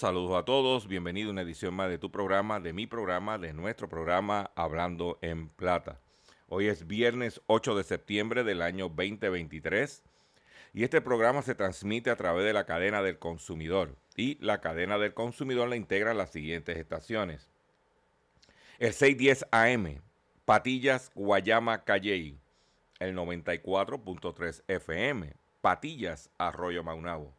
Saludos a todos. Bienvenido a una edición más de tu programa, de mi programa, de nuestro programa Hablando en Plata. Hoy es viernes 8 de septiembre del año 2023 y este programa se transmite a través de la cadena del consumidor. Y la cadena del consumidor la integran las siguientes estaciones. El 610 AM, Patillas, Guayama, Calley. El 94.3 FM, Patillas, Arroyo Maunabo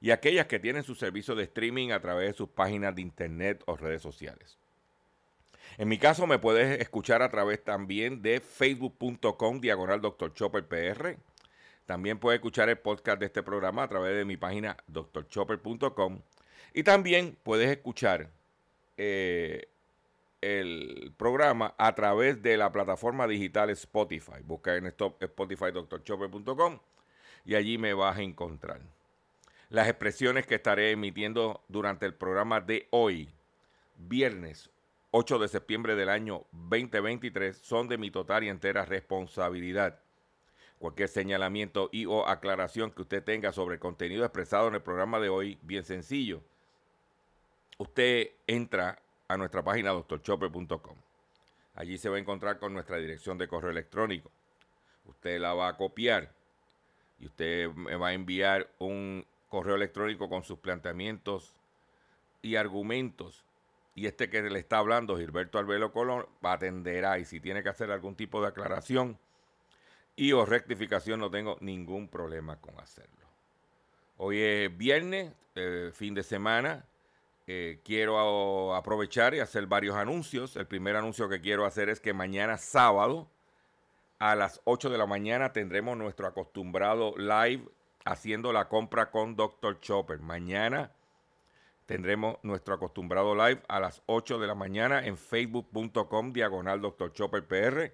y aquellas que tienen su servicio de streaming a través de sus páginas de internet o redes sociales. En mi caso me puedes escuchar a través también de facebook.com diagonal Dr. Chopper PR. También puedes escuchar el podcast de este programa a través de mi página drchopper.com. Y también puedes escuchar eh, el programa a través de la plataforma digital Spotify. Busca en Spotify drchopper.com y allí me vas a encontrar. Las expresiones que estaré emitiendo durante el programa de hoy, viernes 8 de septiembre del año 2023, son de mi total y entera responsabilidad. Cualquier señalamiento y o aclaración que usted tenga sobre el contenido expresado en el programa de hoy, bien sencillo. Usted entra a nuestra página doctorchopper.com. Allí se va a encontrar con nuestra dirección de correo electrónico. Usted la va a copiar y usted me va a enviar un correo electrónico con sus planteamientos y argumentos. Y este que le está hablando, Gilberto Albelo Colón, atenderá y si tiene que hacer algún tipo de aclaración y o rectificación, no tengo ningún problema con hacerlo. Hoy es viernes, eh, fin de semana. Eh, quiero aprovechar y hacer varios anuncios. El primer anuncio que quiero hacer es que mañana sábado a las 8 de la mañana tendremos nuestro acostumbrado live haciendo la compra con Dr. Chopper. Mañana tendremos nuestro acostumbrado live a las 8 de la mañana en facebook.com diagonal Dr. Chopper PR.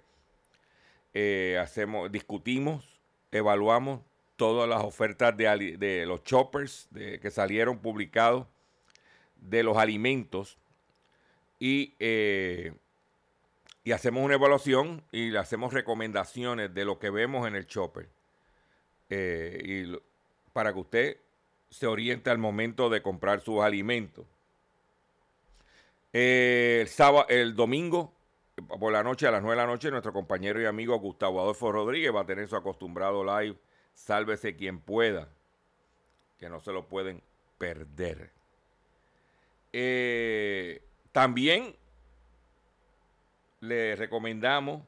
Eh, hacemos, discutimos, evaluamos todas las ofertas de, los choppers que salieron publicados de los alimentos y, eh, y hacemos una evaluación y le hacemos recomendaciones de lo que vemos en el chopper. Eh, y para que usted se oriente al momento de comprar sus alimentos. Eh, el, sábado, el domingo, por la noche, a las 9 de la noche, nuestro compañero y amigo Gustavo Adolfo Rodríguez va a tener su acostumbrado live, Sálvese quien pueda, que no se lo pueden perder. Eh, también le recomendamos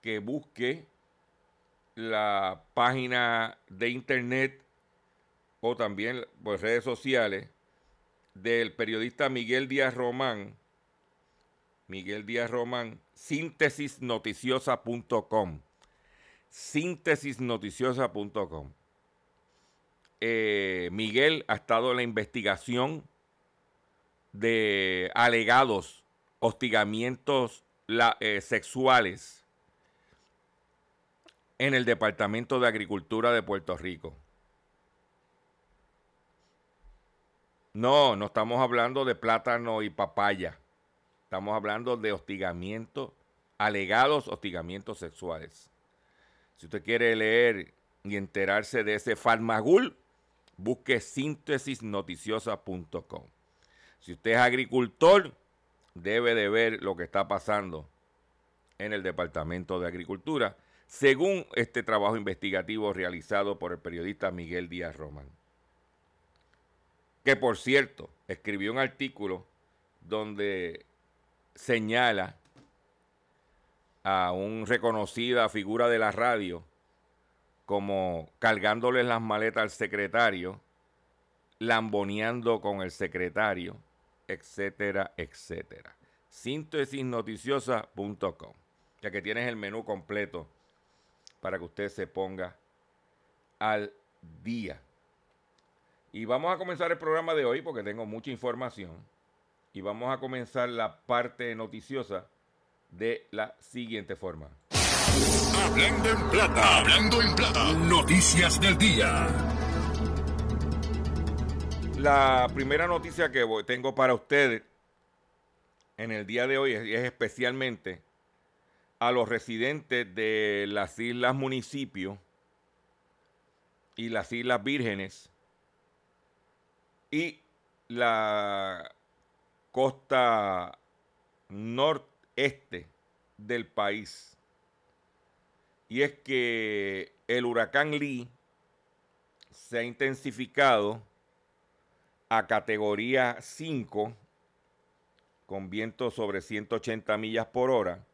que busque la página de internet o también por redes sociales del periodista Miguel Díaz Román, Miguel Díaz Román, síntesisnoticiosa.com, síntesisnoticiosa.com. eh, Miguel ha estado en la investigación de alegados hostigamientos eh, sexuales en el Departamento de Agricultura de Puerto Rico. No, no estamos hablando de plátano y papaya. Estamos hablando de hostigamiento, alegados hostigamientos sexuales. Si usted quiere leer y enterarse de ese farmagul, busque síntesisnoticiosa.com. Si usted es agricultor, debe de ver lo que está pasando en el Departamento de Agricultura, según este trabajo investigativo realizado por el periodista Miguel Díaz Román. Que por cierto, escribió un artículo donde señala a un reconocida figura de la radio como cargándole las maletas al secretario, lamboneando con el secretario, etcétera, etcétera. Síntesisnoticiosa.com, ya que tienes el menú completo para que usted se ponga al día. Y vamos a comenzar el programa de hoy porque tengo mucha información. Y vamos a comenzar la parte noticiosa de la siguiente forma. Hablando en plata. Hablando en plata. Noticias del día. La primera noticia que tengo para ustedes en el día de hoy es, es especialmente a los residentes de las islas municipios y las islas vírgenes y la costa noreste del país. Y es que el huracán Lee se ha intensificado a categoría 5 con viento sobre 180 millas por hora,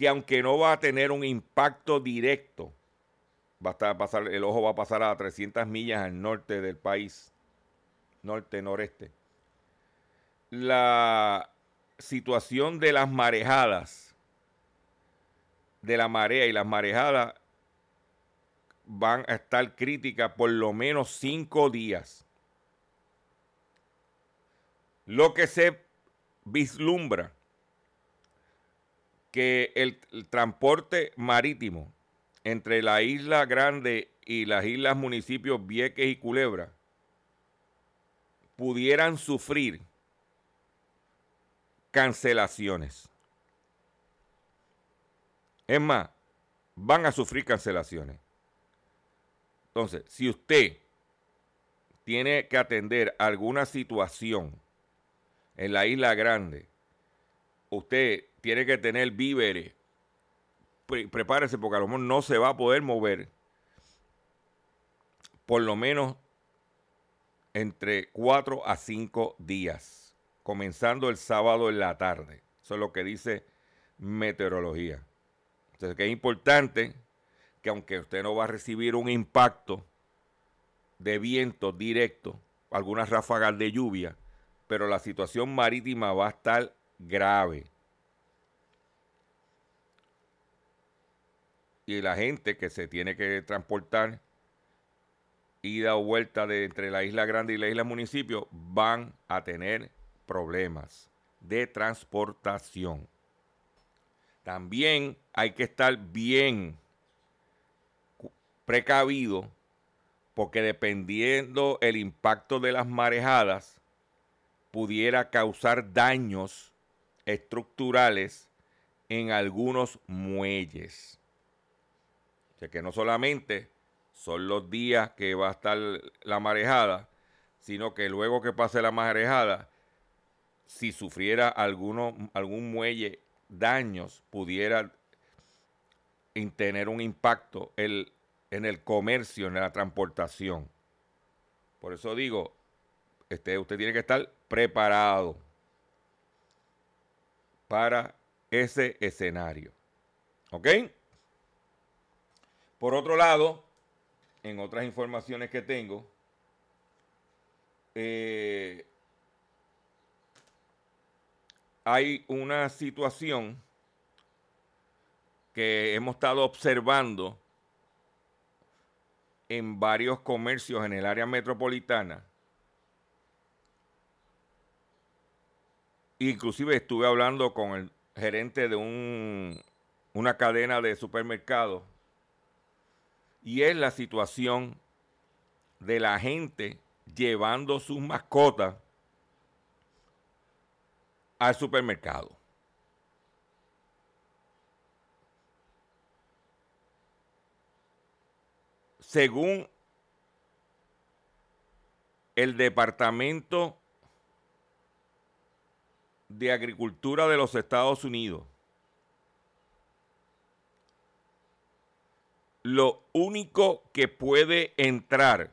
que aunque no va a tener un impacto directo, va a estar- pasar, el ojo va a pasar a 300 millas al norte del país, norte-noreste. La situación de las marejadas, de la marea y las marejadas van a estar críticas por lo menos cinco días. Lo que se vislumbra que el, transporte marítimo entre la isla Grande y las islas municipios Vieques y Culebra pudieran sufrir cancelaciones. Es más, van a sufrir cancelaciones. Entonces, si usted tiene que atender alguna situación en la isla grande, usted tiene que tener víveres, pre- prepárese porque a lo mejor no se va a poder mover por lo menos entre 4 a 5 días, comenzando el sábado en la tarde. Eso es lo que dice meteorología. Entonces, es importante que aunque usted no va a recibir un impacto de viento directo, algunas ráfagas de lluvia, pero la situación marítima va a estar grave. Y la gente que se tiene que transportar ida o vuelta de entre la isla grande y la isla municipio van a tener problemas de transportación. También hay que estar bien precavido porque dependiendo el impacto de las marejadas pudiera causar daños estructurales en algunos muelles. O sea que no solamente son los días que va a estar la marejada, sino que luego que pase la marejada, si sufriera algún muelle daños, pudiera en tener un impacto el- en el comercio, en la transportación. Por eso digo, este, usted tiene que estar preparado para ese escenario. ¿Ok? Por otro lado, en otras informaciones que tengo, eh, hay una situación que hemos estado observando en varios comercios en el área metropolitana. Inclusive estuve hablando con el gerente de un, una cadena de supermercados y es la situación de la gente llevando sus mascotas al supermercado. Según el Departamento de Agricultura de los Estados Unidos, lo único que puede entrar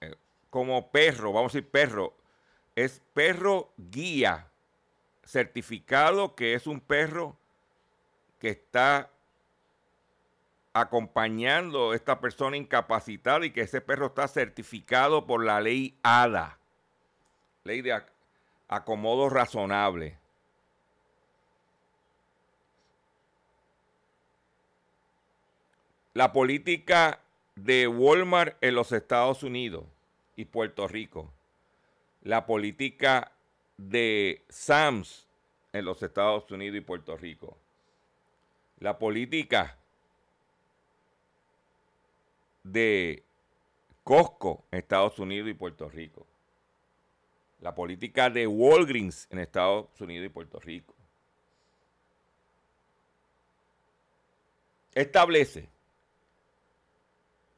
eh, como perro, vamos a decir perro, es perro guía certificado que es un perro que está acompañando a esta persona incapacitada y que ese perro está certificado por la ley ADA, ley de acomodo razonable. La política de Walmart en los Estados Unidos y Puerto Rico. La política de Sams en los Estados Unidos y Puerto Rico. La política de Costco en Estados Unidos y Puerto Rico. La política de Walgreens en Estados Unidos y Puerto Rico. Establece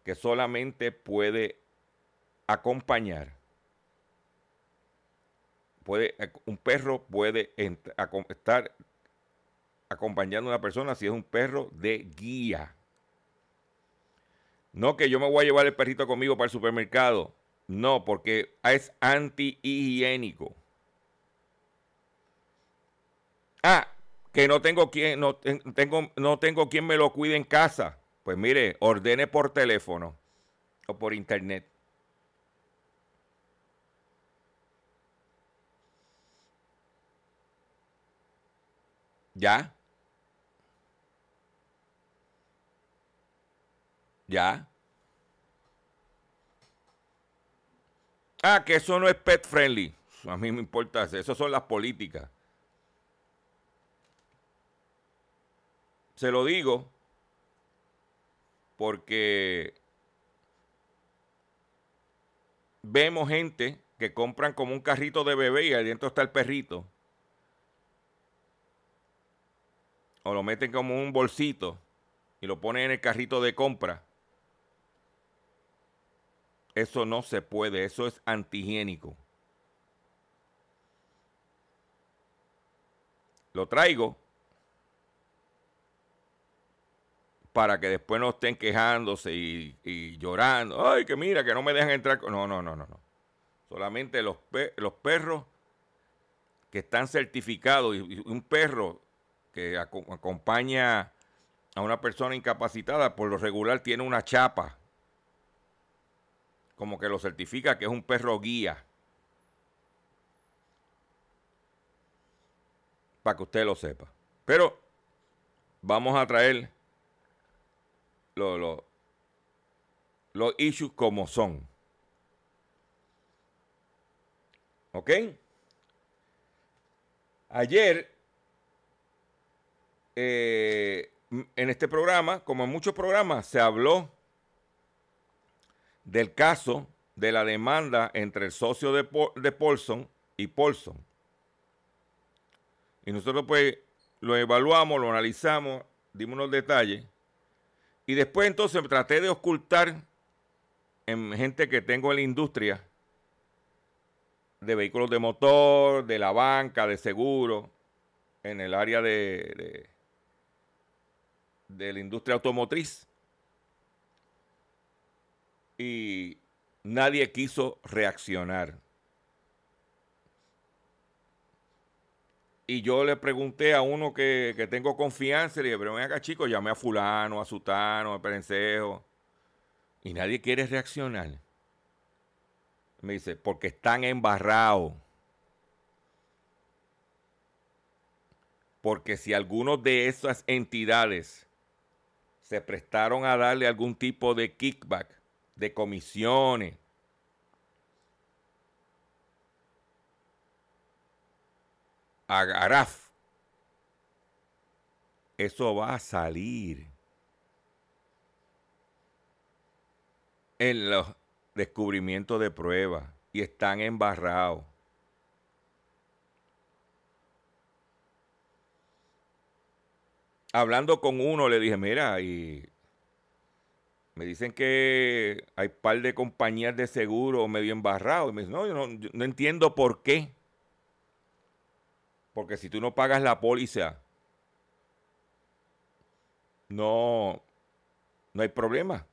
que solamente puede acompañar, puede, un perro puede estar acompañando a una persona si es un perro de guía. No que yo me voy a llevar el perrito conmigo para el supermercado. No, porque es anti-higiénico. Ah, que no tengo quien, no tengo, no tengo quien me lo cuide en casa. Pues mire, ordene por teléfono o por internet. ¿Ya? ¿Ya? Ah, que eso no es pet friendly. A mí me importa eso. Son las políticas. Se lo digo porque vemos gente que compran como un carrito de bebé y adentro está el perrito. O lo meten como un bolsito y lo ponen en el carrito de compra. Eso no se puede, eso es antihigiénico. Lo traigo para que después no estén quejándose y, llorando. Ay, que mira, que no me dejan entrar. No, no, no, no, no. Solamente los, los perros que están certificados y, un perro que acompaña a una persona incapacitada, por lo regular tiene una chapa, como que lo certifica que es un perro guía. Para que usted lo sepa. Pero vamos a traer los lo, issues como son. ¿Ok? Ayer, eh, en este programa, como en muchos programas, se habló del caso de la demanda entre el socio de, de Paulson y Paulson. Y nosotros pues lo evaluamos, lo analizamos, dimos unos detalles y después entonces traté de ocultar en gente que tengo en la industria de vehículos de motor, de la banca, de seguro, en el área de, de, la industria automotriz. Y nadie quiso reaccionar. Y yo le pregunté a uno que, tengo confianza, le dije, pero ven acá chicos, llamé a fulano, a sutano, a perencejo. Y nadie quiere reaccionar. Me dice, porque están embarrados. Porque si algunos de esas entidades se prestaron a darle algún tipo de kickback, de comisiones. A Garaf. Eso va a salir en los descubrimientos de pruebas y están embarrados. hablando con uno, le dije, mira, y me dicen que hay par de compañías de seguro medio embarrados. Y me dice, no, yo no, no entiendo por qué. Porque si tú no pagas la póliza, no, no hay problema.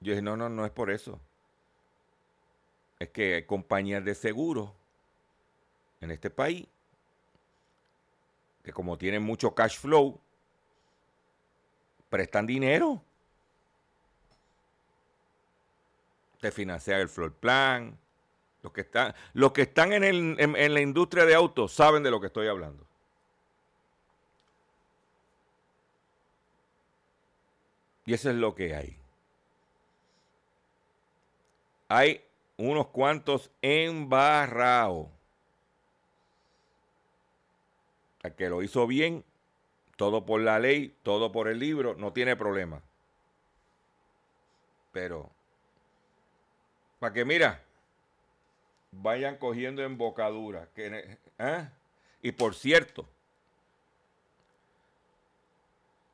Yo dije, no, no, no es por eso. Es que hay compañías de seguro en este país que como tienen mucho cash flow, prestan dinero. Te financian el floor plan. Los que están, los que están en, la industria de autos saben de lo que estoy hablando. Y eso es lo que hay. Hay unos cuantos embarrados. El que lo hizo bien, todo por la ley, todo por el libro, no tiene problema. Pero, para que mira, vayan cogiendo embocadura. ¿eh? Y por cierto,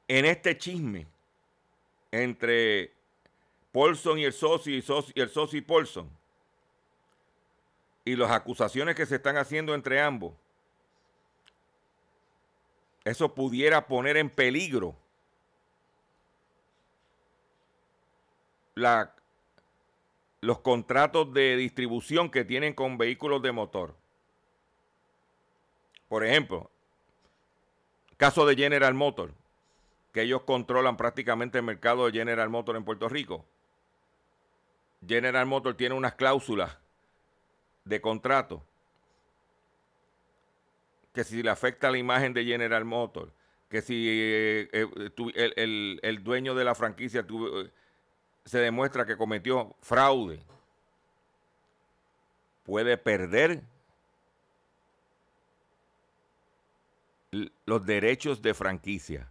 en este chisme entre Paulson y el socio y, socio, y el socio y Paulson, y las acusaciones que se están haciendo entre ambos, eso pudiera poner en peligro la, los contratos de distribución que tienen con vehículos de motor. Por ejemplo, caso de General Motor, que ellos controlan prácticamente el mercado de General Motor en Puerto Rico. General Motor tiene unas cláusulas de contrato que si le afecta la imagen de General Motors, que si eh, eh, el, dueño de la franquicia tu, eh, se demuestra que cometió fraude, puede perder los derechos de franquicia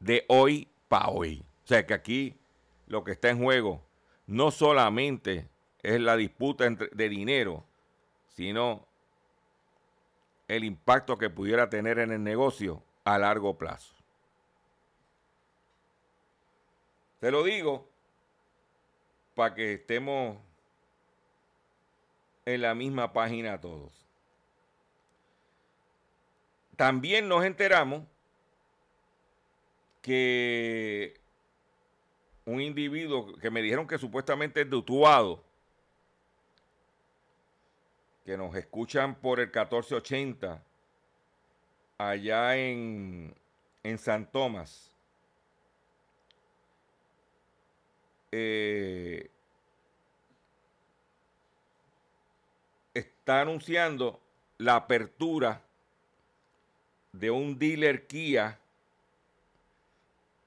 de hoy para hoy. O sea que aquí lo que está en juego no solamente es la disputa de dinero, sino el impacto que pudiera tener en el negocio a largo plazo. Te lo digo para que estemos en la misma página todos. También nos enteramos que un individuo que me dijeron que supuestamente es de Utuado, que nos escuchan por el 1480 allá en, en San Tomás. Eh, está anunciando la apertura de un dealer Kia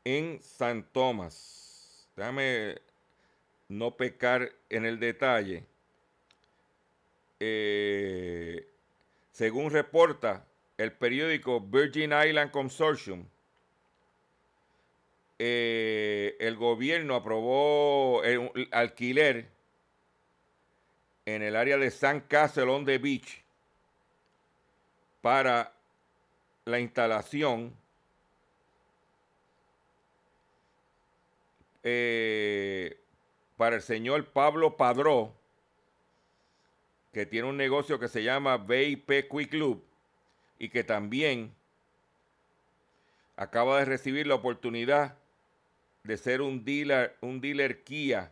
en San Tomás. Déjame no pecar en el detalle eh, según reporta el periódico Virgin Island Consortium, eh, el gobierno aprobó el, alquiler en el área de San Castle on the Beach para la instalación eh, para el señor Pablo Padró, que tiene un negocio que se llama VIP Quick Club y que también acaba de recibir la oportunidad de ser un dealer, un dealer Kia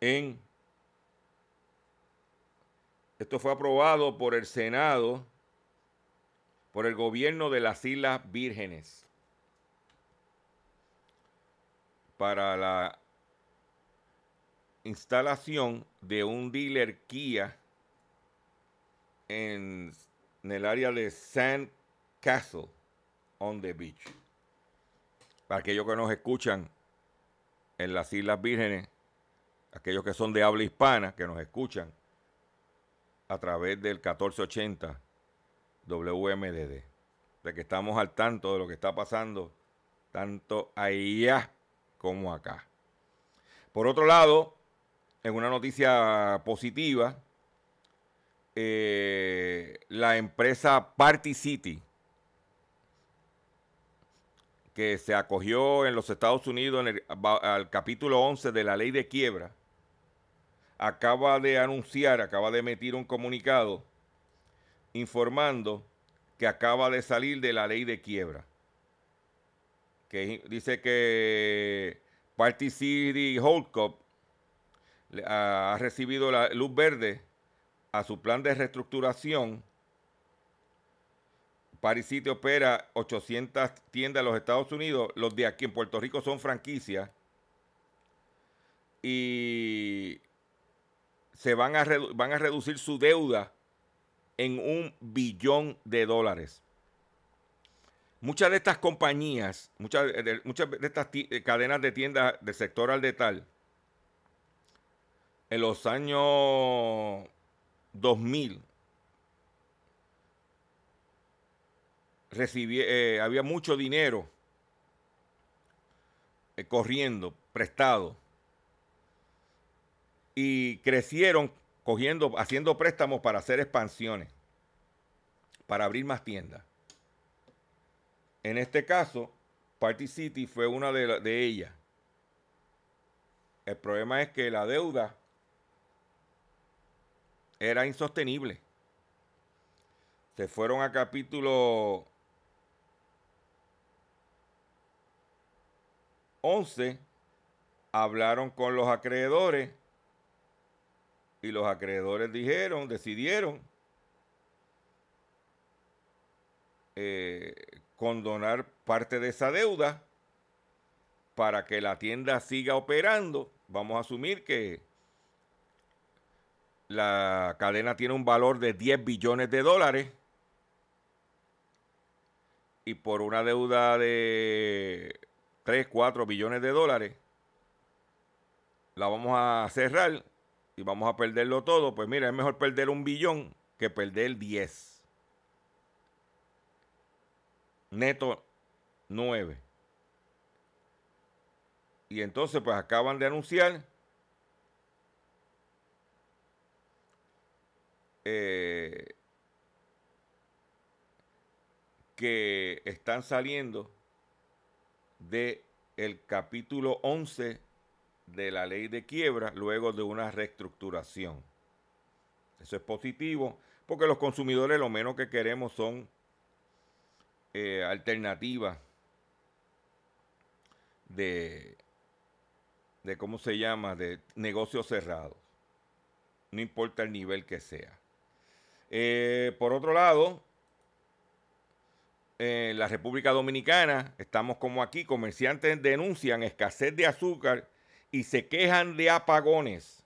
en esto fue aprobado por el Senado por el gobierno de las Islas Vírgenes para la instalación de un dealer Kia en, en el área de San Castle on the Beach. Para aquellos que nos escuchan en las Islas Vírgenes, aquellos que son de habla hispana, que nos escuchan a través del 1480 WMDD. De que estamos al tanto de lo que está pasando, tanto allá como acá. Por otro lado, en una noticia positiva, eh, la empresa Party City, que se acogió en los Estados Unidos al capítulo 11 de la ley de quiebra, acaba de anunciar, acaba de emitir un comunicado informando que acaba de salir de la ley de quiebra. Que dice que Party City Holdco ha recibido la luz verde a su plan de reestructuración. Party City opera 800 tiendas en los Estados Unidos. Los de aquí en Puerto Rico son franquicias. Y se van a, reducir su deuda en un billón de dólares. Muchas de estas compañías, muchas de, estas cadenas de tiendas del sector al detal, en los años 2000, recibí, eh, había mucho dinero eh, corriendo, prestado, y crecieron cogiendo, haciendo préstamos para hacer expansiones, para abrir más tiendas. En este caso, Party City fue una de, de ellas. El problema es que la deuda era insostenible. Se fueron a capítulo 11, hablaron con los acreedores y los acreedores dijeron, decidieron eh, condonar parte de esa deuda para que la tienda siga operando. Vamos a asumir que la cadena tiene un valor de 10 billones de dólares y por una deuda de 3, 4 billones de dólares la vamos a cerrar y vamos a perderlo todo, pues mira, es mejor perder un billón que perder 10. Neto 9. Y entonces pues acaban de anunciar eh, que están saliendo de el capítulo 11 de la ley de quiebra luego de una reestructuración. Eso es positivo porque los consumidores lo menos que queremos son eh, alternativas de, de, ¿cómo se llama?, de negocios cerrados. No importa el nivel que sea. Eh, por otro lado, en la República Dominicana, estamos como aquí, comerciantes denuncian escasez de azúcar y se quejan de apagones.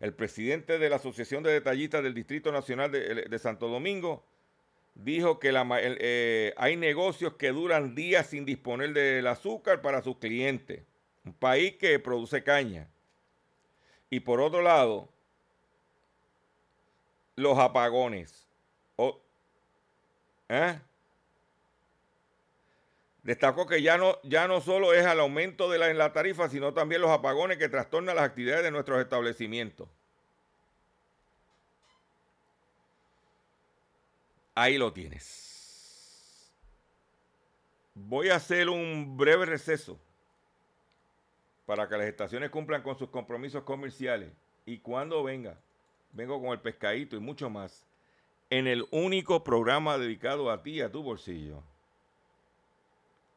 El presidente de la Asociación de Detallistas del Distrito Nacional de, Santo Domingo dijo que eh, hay negocios que duran días sin disponer del azúcar para sus clientes. Un país que produce caña. Y por otro lado, los apagones. ¿eh? Destacó que ya no, ya no solo es el aumento de la, en la tarifa, sino también los apagones que trastornan las actividades de nuestros establecimientos. Ahí lo tienes. Voy a hacer un breve receso para que las estaciones cumplan con sus compromisos comerciales. Y cuando venga, vengo con el pescadito y mucho más en el único programa dedicado a ti y a tu bolsillo.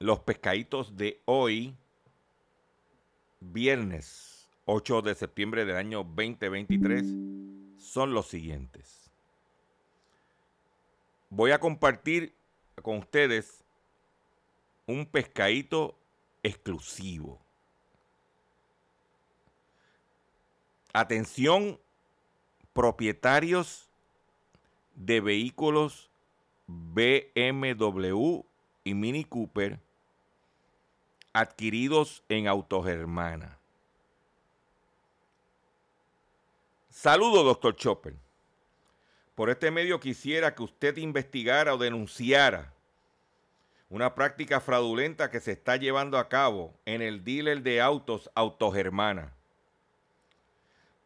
los pescaditos de hoy, viernes 8 de septiembre del año 2023, son los siguientes. Voy a compartir con ustedes un pescadito exclusivo. Atención, propietarios de vehículos BMW y Mini Cooper adquiridos en Autogermana. Saludo, doctor Chopper. Por este medio quisiera que usted investigara o denunciara una práctica fraudulenta que se está llevando a cabo en el dealer de autos Autogermana.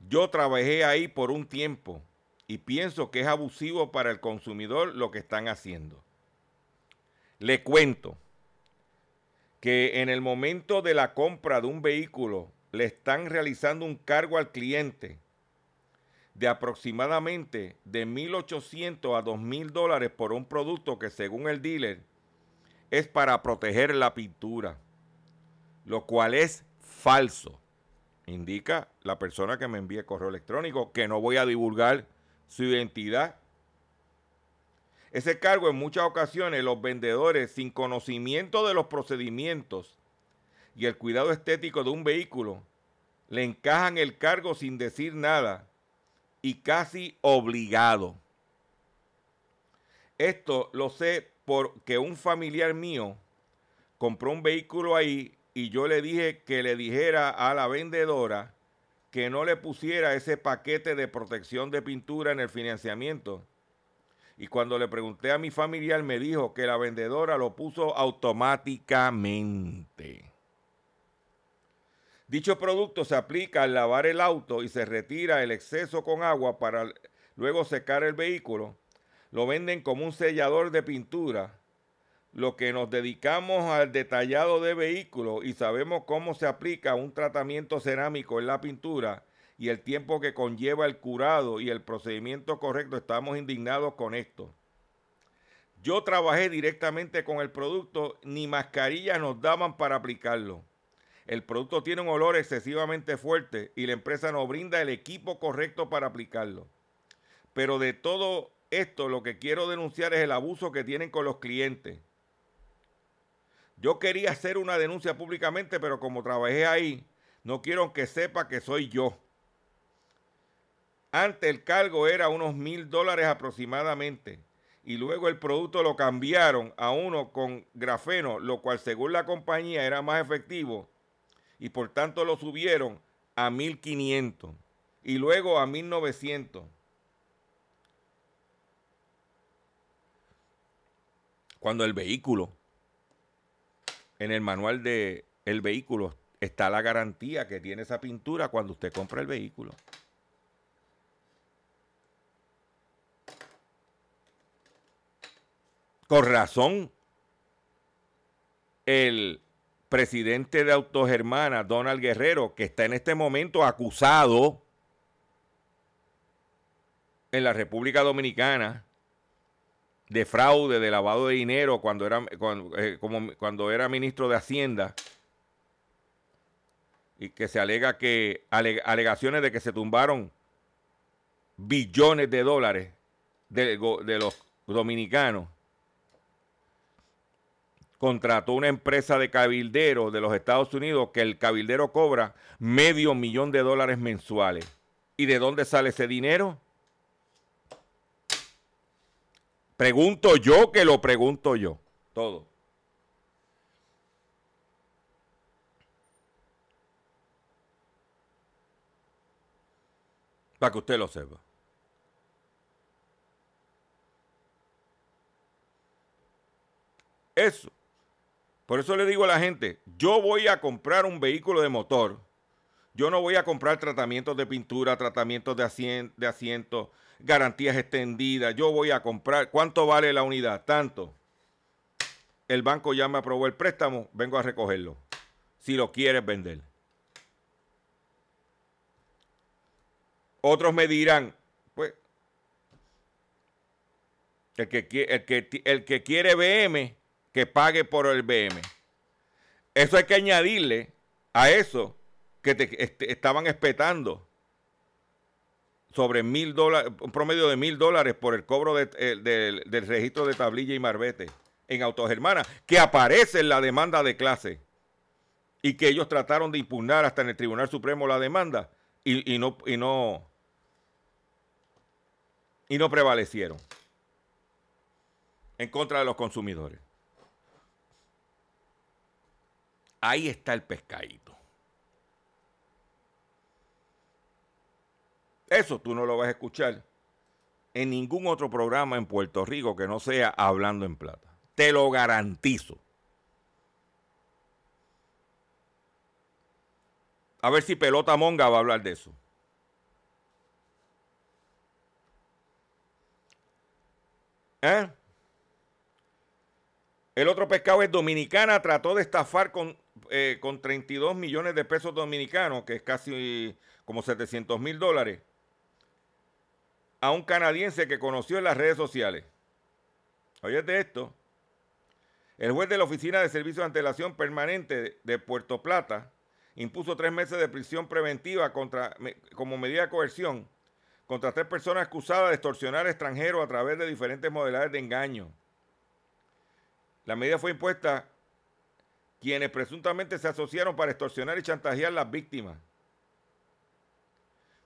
Yo trabajé ahí por un tiempo y pienso que es abusivo para el consumidor lo que están haciendo. Le cuento que en el momento de la compra de un vehículo le están realizando un cargo al cliente de aproximadamente de 1.800 a 2.000 dólares por un producto que según el dealer es para proteger la pintura, lo cual es falso. Indica la persona que me envíe correo electrónico que no voy a divulgar su identidad. Ese cargo en muchas ocasiones los vendedores sin conocimiento de los procedimientos y el cuidado estético de un vehículo le encajan el cargo sin decir nada y casi obligado. Esto lo sé porque un familiar mío compró un vehículo ahí y yo le dije que le dijera a la vendedora que no le pusiera ese paquete de protección de pintura en el financiamiento. Y cuando le pregunté a mi familiar me dijo que la vendedora lo puso automáticamente. Dicho producto se aplica al lavar el auto y se retira el exceso con agua para luego secar el vehículo. Lo venden como un sellador de pintura. Lo que nos dedicamos al detallado de vehículos y sabemos cómo se aplica un tratamiento cerámico en la pintura y el tiempo que conlleva el curado y el procedimiento correcto, estamos indignados con esto. Yo trabajé directamente con el producto, ni mascarillas nos daban para aplicarlo. El producto tiene un olor excesivamente fuerte y la empresa nos brinda el equipo correcto para aplicarlo. Pero de todo esto lo que quiero denunciar es el abuso que tienen con los clientes. Yo quería hacer una denuncia públicamente, pero como trabajé ahí, no quiero que sepa que soy yo. Antes el cargo era unos mil dólares aproximadamente y luego el producto lo cambiaron a uno con grafeno, lo cual según la compañía era más efectivo y por tanto lo subieron a 1500 y luego a 1900. Cuando el vehículo, en el manual de el vehículo está la garantía que tiene esa pintura cuando usted compra el vehículo. Con razón, el presidente de Autogermana, Donald Guerrero, que está en este momento acusado en la República Dominicana de fraude, de lavado de dinero cuando era, cuando, eh, cuando era ministro de Hacienda y que se alega que alegaciones de que se tumbaron billones de dólares de los dominicanos contrató una empresa de cabildero de los Estados Unidos que el cabildero cobra medio millón de dólares mensuales. ¿Y de dónde sale ese dinero? Pregunto yo que lo pregunto yo. Todo. Para que usted lo sepa. Eso por eso le digo a la gente, yo voy a comprar un vehículo de motor. Yo no voy a comprar tratamientos de pintura, tratamientos de, asiento, de garantías extendidas. Yo voy a comprar, ¿cuánto vale la unidad? Tanto. El banco ya me aprobó el préstamo, vengo a recogerlo. Si lo quieres vender. Otros me dirán, pues, el que, el que, el que quiere BM, que pague por el BM. Eso hay que añadirle a eso que te este, estaban espetando sobre mil dólares, un promedio de mil dólares por el cobro de- eh, del- registro de tablilla y marbete en Autogermana, que aparece en la demanda de clase y que ellos trataron de impugnar hasta en el Tribunal Supremo la demanda y, y no y no y no prevalecieron en contra de los consumidores. Ahí está el pescadito. Eso tú no lo vas a escuchar en ningún otro programa en Puerto Rico que no sea Hablando en Plata. Te lo garantizo. A ver si Pelota Monga va a hablar de eso. ¿Eh? El otro pescado es Dominicana, trató de estafar con, eh, con 32 millones de pesos dominicanos, que es casi como 700 mil dólares, a un canadiense que conoció en las redes sociales. Oye de esto. El juez de la Oficina de Servicios de Antelación Permanente de Puerto Plata impuso tres meses de prisión preventiva contra, como medida de coerción contra tres personas acusadas de extorsionar extranjeros a través de diferentes modalidades de engaño. La medida fue impuesta quienes presuntamente se asociaron para extorsionar y chantajear a las víctimas.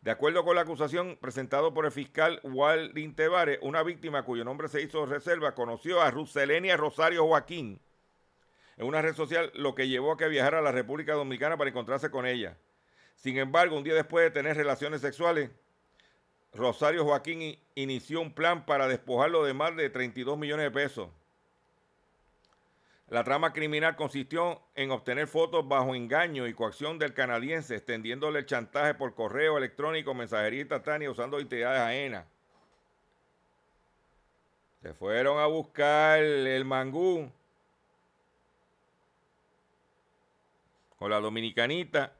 De acuerdo con la acusación presentada por el fiscal Waldin Tevare, una víctima cuyo nombre se hizo reserva conoció a Ruselenia Rosario Joaquín en una red social, lo que llevó a que viajara a la República Dominicana para encontrarse con ella. Sin embargo, un día después de tener relaciones sexuales, Rosario Joaquín inició un plan para despojarlo de más de 32 millones de pesos. La trama criminal consistió en obtener fotos bajo engaño y coacción del canadiense, extendiéndole el chantaje por correo electrónico, mensajería instantánea usando identidades ajenas. Se fueron a buscar el mangú con la dominicanita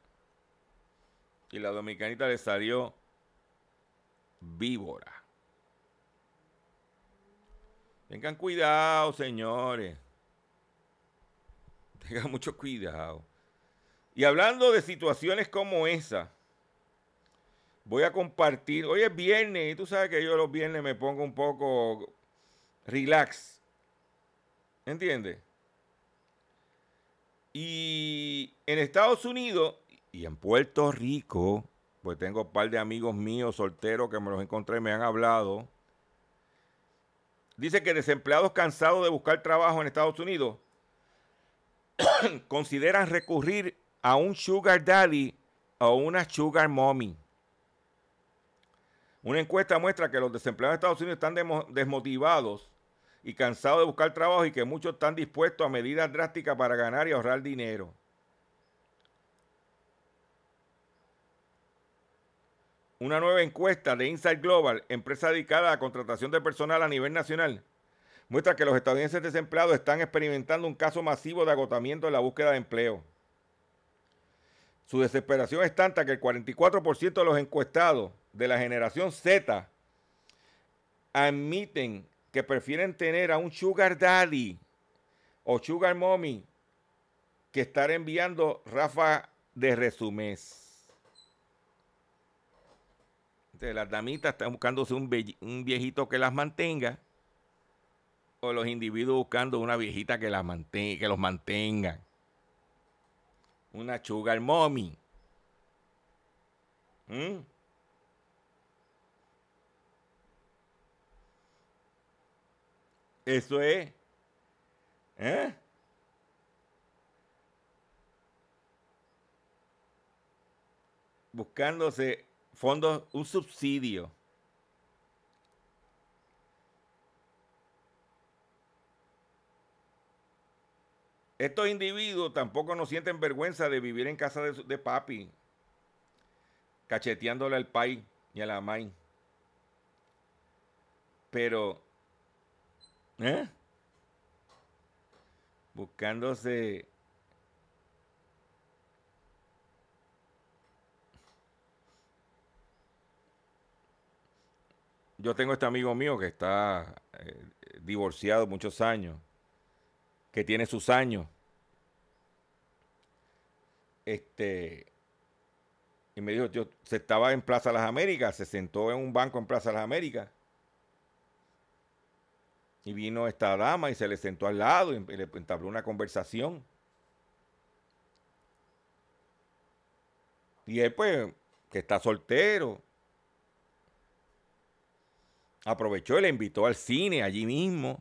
y la dominicanita le salió víbora. Tengan cuidado, señores. Tengan mucho cuidado. Y hablando de situaciones como esa, voy a compartir. Hoy es viernes y tú sabes que yo los viernes me pongo un poco relax. ¿Entiendes? Y en Estados Unidos y en Puerto Rico, pues tengo un par de amigos míos solteros que me los encontré y me han hablado. Dice que desempleados cansados de buscar trabajo en Estados Unidos consideran recurrir a un sugar daddy o una sugar mommy. Una encuesta muestra que los desempleados de Estados Unidos están desmotivados y cansados de buscar trabajo y que muchos están dispuestos a medidas drásticas para ganar y ahorrar dinero. Una nueva encuesta de Inside Global, empresa dedicada a la contratación de personal a nivel nacional, muestra que los estadounidenses desempleados están experimentando un caso masivo de agotamiento en la búsqueda de empleo. Su desesperación es tanta que el 44% de los encuestados de la generación Z admiten que prefieren tener a un sugar daddy o sugar mommy que estar enviando Rafa de resumés. Las damitas están buscándose un viejito que las mantenga o los individuos buscando una viejita que, las mantenga, que los mantenga. Una sugar mommy. ¿Mm? Eso es. ¿Eh? Buscándose fondos, un subsidio. Estos individuos tampoco no sienten vergüenza de vivir en casa de, de papi, cacheteándole al pai y a la mai. Pero, ¿eh? Buscándose yo tengo este amigo mío que está eh, divorciado muchos años, que tiene sus años. Este, y me dijo, yo se estaba en Plaza Las Américas, se sentó en un banco en Plaza Las Américas. Y vino esta dama y se le sentó al lado y le entabló una conversación. Y él, pues, que está soltero, aprovechó y le invitó al cine allí mismo.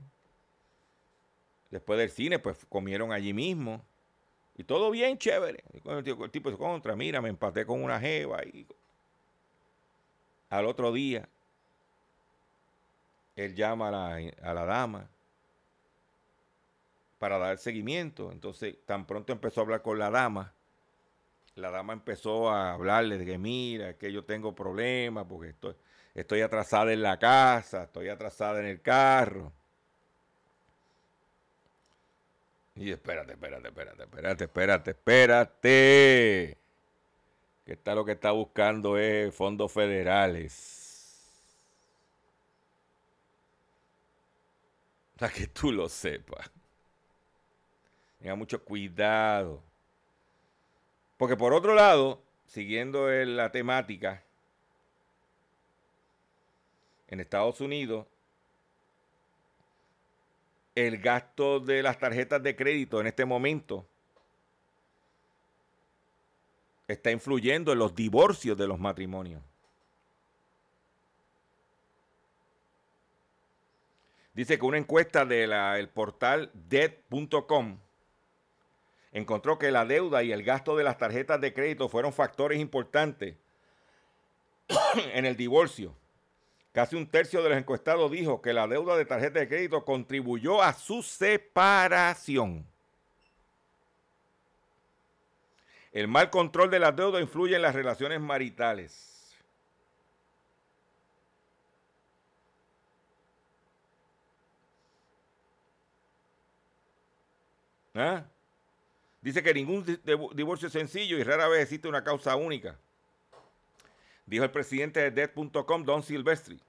Después del cine, pues comieron allí mismo. Y todo bien chévere. El tipo se contra, mira, me empaté con una jeva. Y... Al otro día, él llama a la, a la dama para dar seguimiento. Entonces, tan pronto empezó a hablar con la dama, la dama empezó a hablarle de que mira, que yo tengo problemas porque estoy, estoy atrasada en la casa, estoy atrasada en el carro. Y espérate, espérate, espérate, espérate, espérate, espérate. Que está lo que está buscando es fondos federales. Para que tú lo sepas. Tenga mucho cuidado. Porque por otro lado, siguiendo la temática, en Estados Unidos el gasto de las tarjetas de crédito en este momento está influyendo en los divorcios de los matrimonios. Dice que una encuesta del portal debt.com encontró que la deuda y el gasto de las tarjetas de crédito fueron factores importantes en el divorcio. Casi un tercio de los encuestados dijo que la deuda de tarjeta de crédito contribuyó a su separación. El mal control de la deuda influye en las relaciones maritales. ¿Ah? Dice que ningún divorcio es sencillo y rara vez existe una causa única dijo el presidente de Debt.com, Don Silvestri.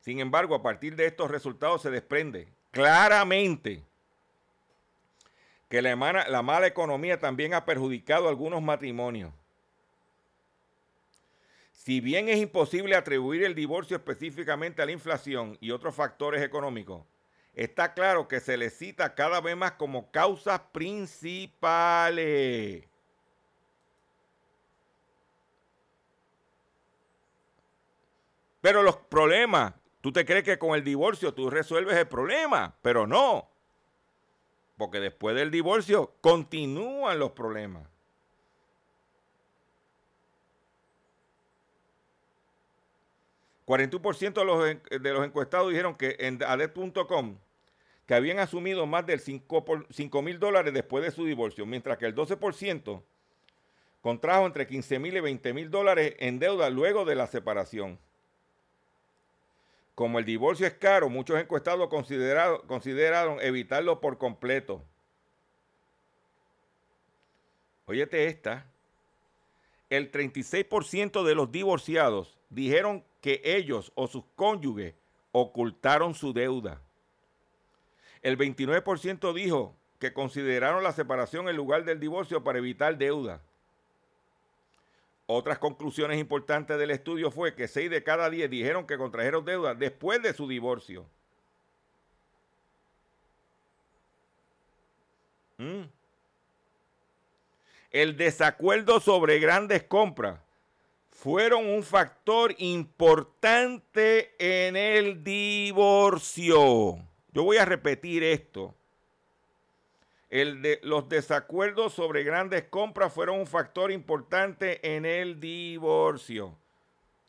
Sin embargo, a partir de estos resultados se desprende claramente que la, la mala economía también ha perjudicado a algunos matrimonios. Si bien es imposible atribuir el divorcio específicamente a la inflación y otros factores económicos, está claro que se le cita cada vez más como causas principales. Pero los problemas, tú te crees que con el divorcio tú resuelves el problema, pero no. Porque después del divorcio continúan los problemas. ...41% de los, de los encuestados dijeron que en adet.com... que habían asumido más del 5 mil dólares después de su divorcio, mientras que el 12% contrajo entre 15 mil y 20 mil dólares en deuda luego de la separación. Como el divorcio es caro, muchos encuestados consideraron evitarlo por completo. Óyete esta. El 36% de los divorciados dijeron que ellos o sus cónyuges ocultaron su deuda. El 29% dijo que consideraron la separación en lugar del divorcio para evitar deuda. Otras conclusiones importantes del estudio fue que 6 de cada 10 dijeron que contrajeron deuda después de su divorcio. Mm. El desacuerdo sobre grandes compras fueron un factor importante en el divorcio. Yo voy a repetir esto los desacuerdos sobre grandes compras fueron un factor importante en el divorcio.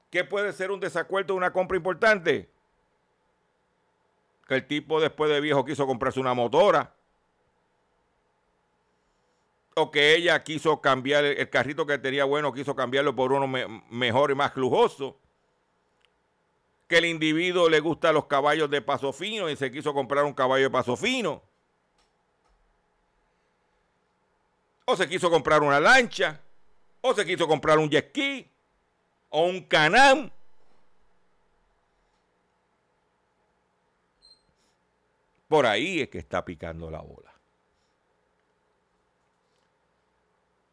¿Qué puede ser un desacuerdo de una compra importante? Que el tipo después de viejo quiso comprarse una motora. O que ella quiso cambiar el, carrito que tenía bueno, quiso cambiarlo por uno mejor y más lujoso. Que el individuo le gusta los caballos de paso fino y se quiso comprar un caballo de paso fino o se quiso comprar una lancha, o se quiso comprar un jet ski, o un canam. Por ahí es que está picando la bola.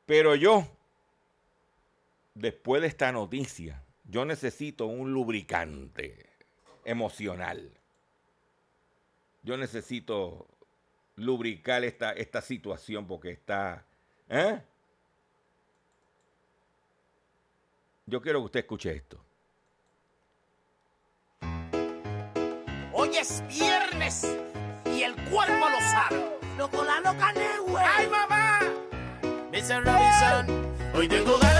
Pero yo, después de esta noticia, yo necesito un lubricante emocional. Yo necesito lubricar esta, esta situación porque está ¿Eh? Yo quiero que usted escuche esto. Hoy es viernes y el cuerpo lo sabe. Loco, la loca, güey. ¡Ay, mamá! Robinson, hoy tengo ganas.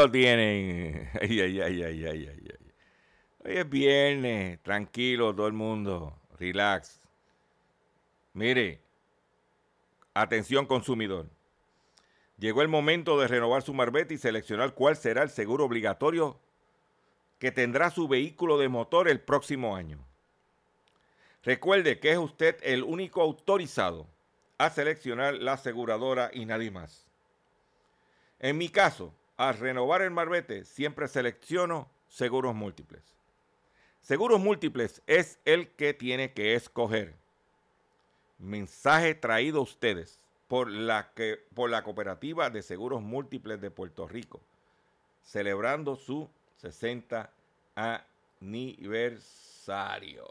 lo tienen. Ay, ay, ay, ay, ay, ay. Hoy es viernes, tranquilo todo el mundo, relax. Mire, atención consumidor. Llegó el momento de renovar su marbete y seleccionar cuál será el seguro obligatorio que tendrá su vehículo de motor el próximo año. Recuerde que es usted el único autorizado a seleccionar la aseguradora y nadie más. En mi caso, al renovar el marbete, siempre selecciono seguros múltiples. Seguros múltiples es el que tiene que escoger. Mensaje traído a ustedes por la, que, por la Cooperativa de Seguros Múltiples de Puerto Rico, celebrando su 60 aniversario.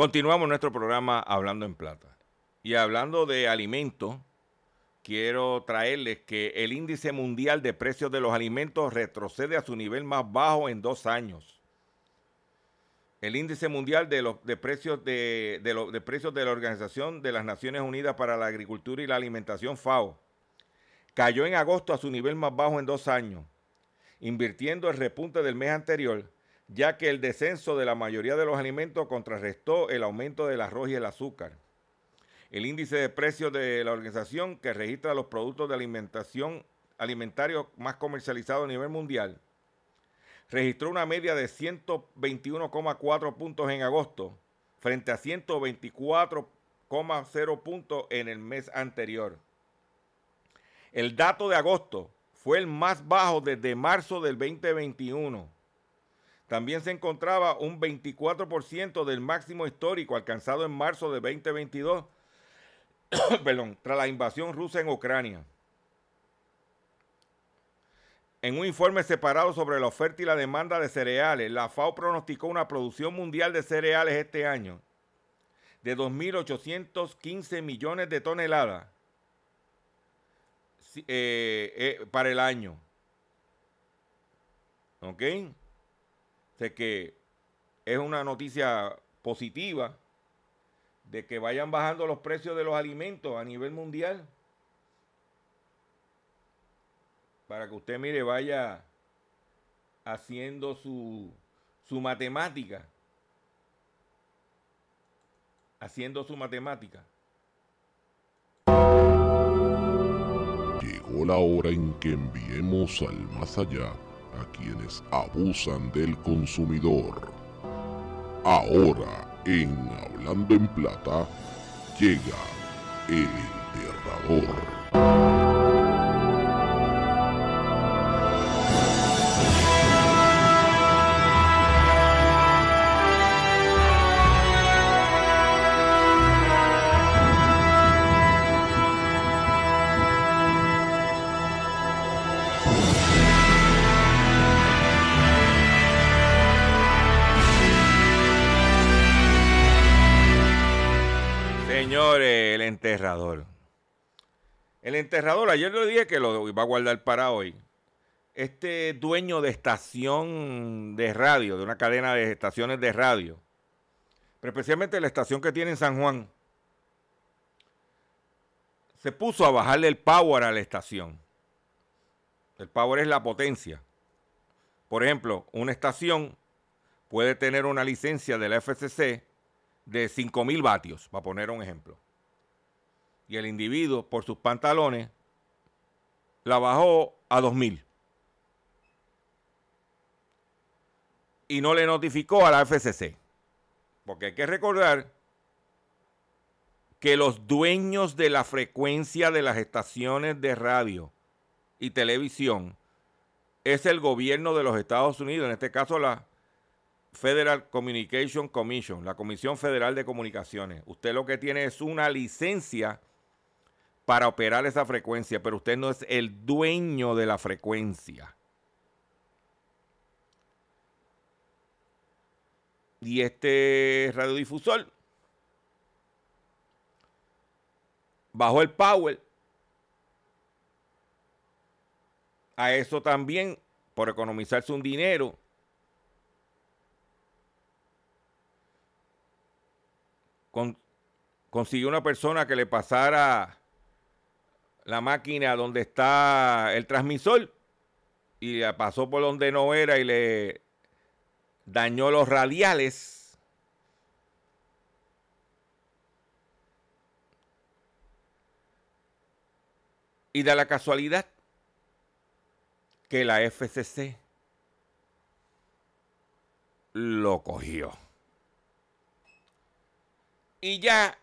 Continuamos nuestro programa Hablando en Plata. Y hablando de alimentos, quiero traerles que el índice mundial de precios de los alimentos retrocede a su nivel más bajo en dos años. El índice mundial de, los, de, precios de, de de precios de la Organización de las Naciones Unidas para la Agricultura y la Alimentación, FAO, cayó en agosto a su nivel más bajo en dos años, invirtiendo el repunte del mes anterior, ya que el descenso de la mayoría de los alimentos contrarrestó el aumento del arroz y el azúcar. El índice de precios de la organización que registra los productos de alimentación alimentarios más comercializados a nivel mundial registró una media de 121,4 puntos en agosto frente a 124,0 puntos en el mes anterior. El dato de agosto fue el más bajo desde marzo del 2021. También se encontraba un 24% del máximo histórico alcanzado en marzo de 2022, perdón, tras la invasión rusa en Ucrania. En un informe separado sobre la oferta y la demanda de cereales, la FAO pronosticó una producción mundial de cereales este año de 2.815 millones de toneladas eh, eh, para el año. ¿Ok? Sé que es una noticia positiva de que vayan bajando los precios de los alimentos a nivel mundial. Para que usted mire, vaya haciendo su, su matemática. Haciendo su matemática. Llegó la hora en que enviemos al más allá a quienes abusan del consumidor. Ahora, en Hablando en Plata, llega el enterrador. Enterrador, ayer le dije que lo iba a guardar para hoy. Este dueño de estación de radio, de una cadena de estaciones de radio, pero especialmente la estación que tiene en San Juan, se puso a bajarle el power a la estación. El power es la potencia. Por ejemplo, una estación puede tener una licencia de la FCC de 5000 vatios, para poner un ejemplo. Y el individuo, por sus pantalones, la bajó a 2000. Y no le notificó a la FCC. Porque hay que recordar que los dueños de la frecuencia de las estaciones de radio y televisión es el gobierno de los Estados Unidos, en este caso la Federal Communication Commission, la Comisión Federal de Comunicaciones. Usted lo que tiene es una licencia para operar esa frecuencia, pero usted no es el dueño de la frecuencia. Y este radiodifusor bajó el power. A eso también, por economizarse un dinero, con- consiguió una persona que le pasara la máquina donde está el transmisor y pasó por donde no era y le dañó los radiales. Y da la casualidad que la FCC lo cogió. Y ya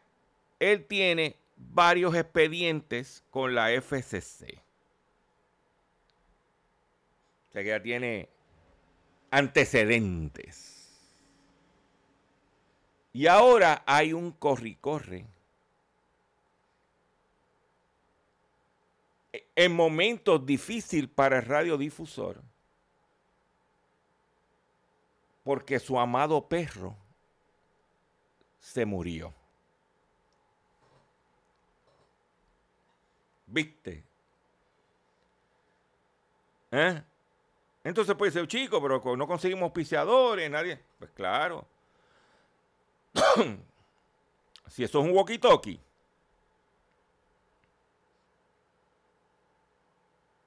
él tiene varios expedientes con la FCC. O sea que ya tiene antecedentes. Y ahora hay un corri-corre. En momentos difíciles para el radiodifusor. Porque su amado perro se murió. ¿Viste? ¿Eh? Entonces puede ser chico, pero no conseguimos auspiciadores, nadie. Pues claro. si eso es un walkie-talkie.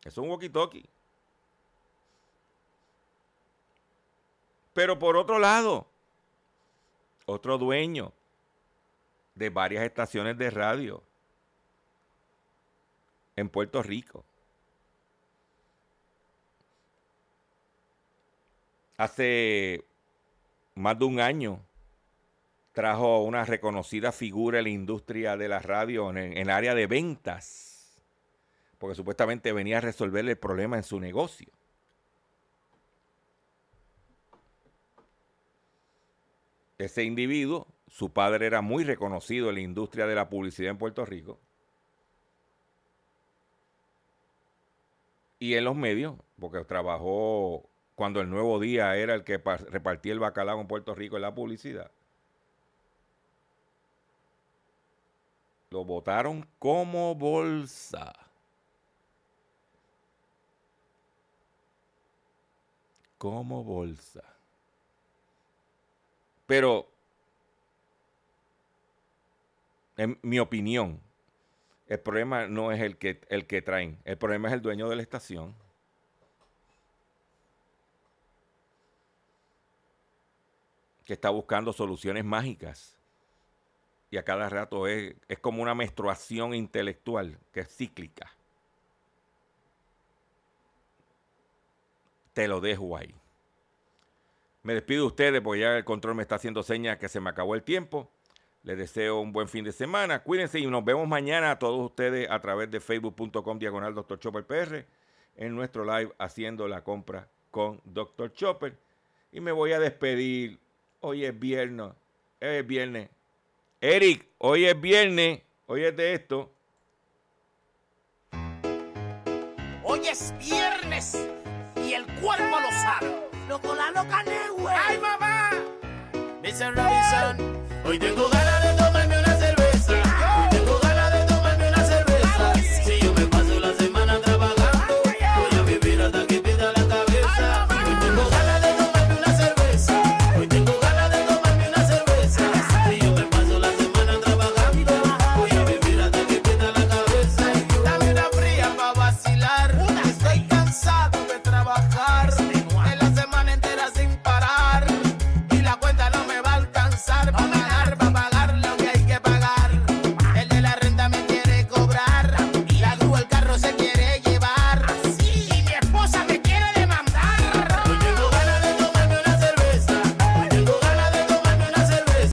Eso es un walkie-talkie. Pero por otro lado, otro dueño de varias estaciones de radio en Puerto Rico. Hace más de un año trajo una reconocida figura en la industria de la radio en, el área de ventas, porque supuestamente venía a resolver el problema en su negocio. Ese individuo, su padre era muy reconocido en la industria de la publicidad en Puerto Rico. Y en los medios, porque trabajó cuando el Nuevo Día era el que pa- repartía el bacalao en Puerto Rico en la publicidad. Lo votaron como bolsa. Como bolsa. Pero, en mi opinión, el problema no es el que, el que traen, el problema es el dueño de la estación. que está buscando soluciones mágicas. Y a cada rato es, es como una menstruación intelectual que es cíclica. Te lo dejo ahí. Me despido de ustedes porque ya el control me está haciendo señas que se me acabó el tiempo. Les deseo un buen fin de semana. Cuídense y nos vemos mañana a todos ustedes a través de facebook.com diagonal Dr. Chopper PR en nuestro live haciendo la compra con Dr. Chopper. Y me voy a despedir. Hoy es viernes. Hoy es viernes. Eric, hoy es viernes. Hoy es de esto. Hoy es viernes y el cuerpo lo sabe. Loco la loca güey. ¡Ay, mamá! Mr. Robinson, hoy tengo ganas